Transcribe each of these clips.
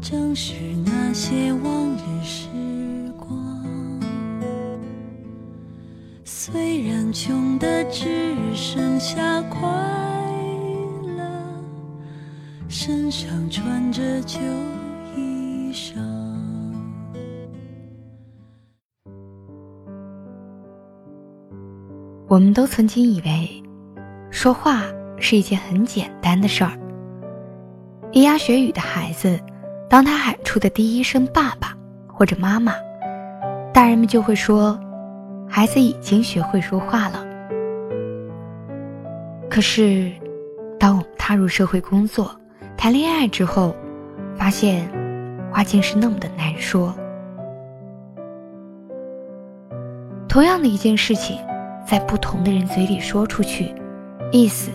正是那些往日时光，虽然穷的只剩下快乐，身上穿着旧衣裳。我们都曾经以为，说话是一件很简单的事儿。咿呀学语的孩子。当他喊出的第一声“爸爸”或者“妈妈”，大人们就会说：“孩子已经学会说话了。”可是，当我们踏入社会工作、谈恋爱之后，发现话竟是那么的难说。同样的一件事情，在不同的人嘴里说出去，意思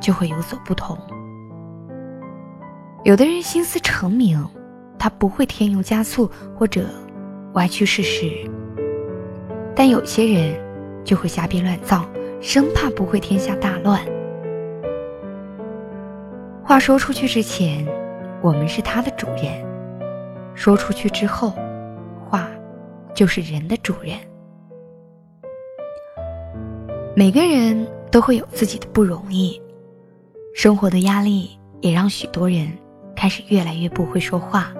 就会有所不同。有的人心思澄明，他不会添油加醋或者歪曲事实；但有些人就会瞎编乱造，生怕不会天下大乱。话说出去之前，我们是他的主人；说出去之后，话就是人的主人。每个人都会有自己的不容易，生活的压力也让许多人。开始越来越不会说话。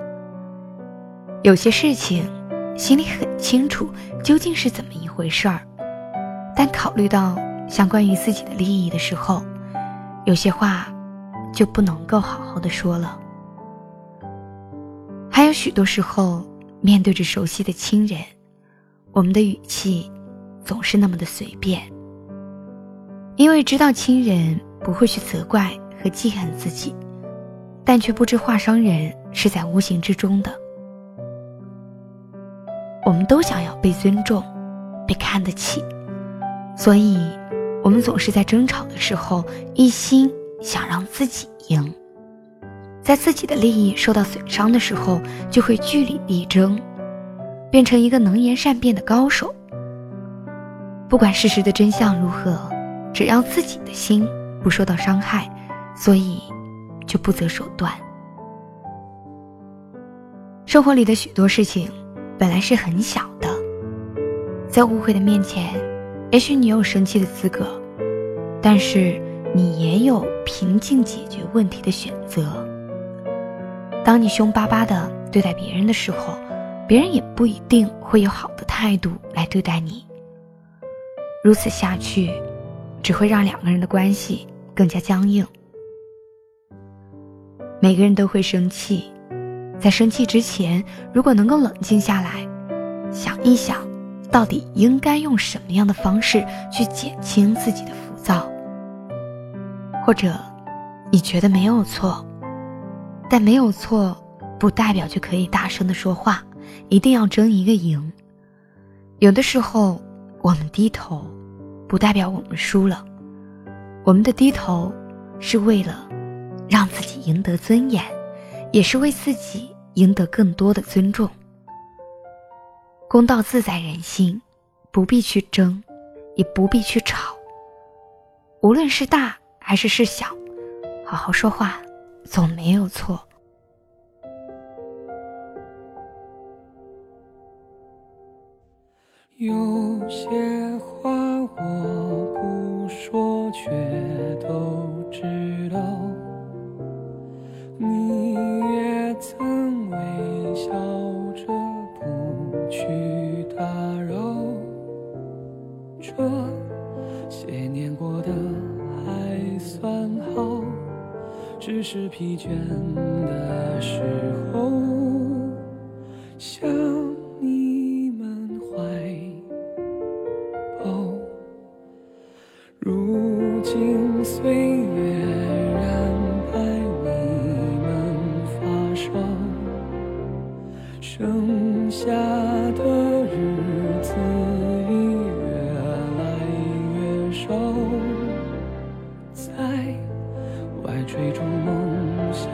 有些事情，心里很清楚究竟是怎么一回事儿，但考虑到相关于自己的利益的时候，有些话就不能够好好的说了。还有许多时候，面对着熟悉的亲人，我们的语气总是那么的随便，因为知道亲人不会去责怪和记恨自己。但却不知话伤人是在无形之中的。我们都想要被尊重，被看得起，所以，我们总是在争吵的时候一心想让自己赢，在自己的利益受到损伤的时候，就会据理力争，变成一个能言善辩的高手。不管事实的真相如何，只要自己的心不受到伤害，所以。就不择手段。生活里的许多事情，本来是很小的，在误会的面前，也许你有生气的资格，但是你也有平静解决问题的选择。当你凶巴巴的对待别人的时候，别人也不一定会有好的态度来对待你。如此下去，只会让两个人的关系更加僵硬。每个人都会生气，在生气之前，如果能够冷静下来，想一想，到底应该用什么样的方式去减轻自己的浮躁，或者你觉得没有错，但没有错不代表就可以大声的说话，一定要争一个赢。有的时候，我们低头，不代表我们输了，我们的低头是为了。让自己赢得尊严，也是为自己赢得更多的尊重。公道自在人心，不必去争，也不必去吵。无论是大还是是小，好好说话，总没有错。有些过得还算好，只是疲倦的时候想你们怀抱。如今岁月。追逐梦想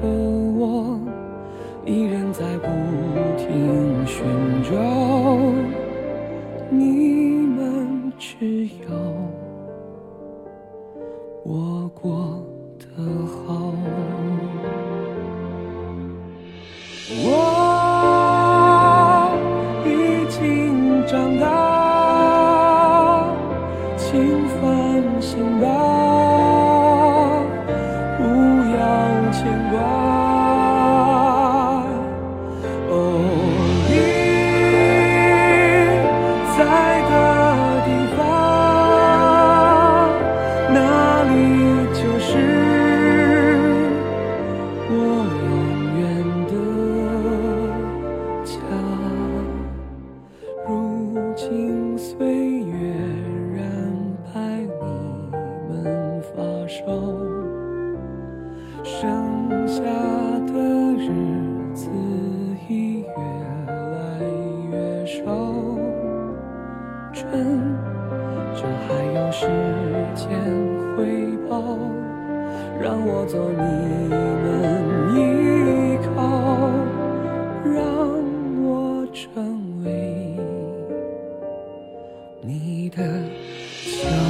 的守着，这还有时间回报，让我做你们依靠，让我成为你的桥。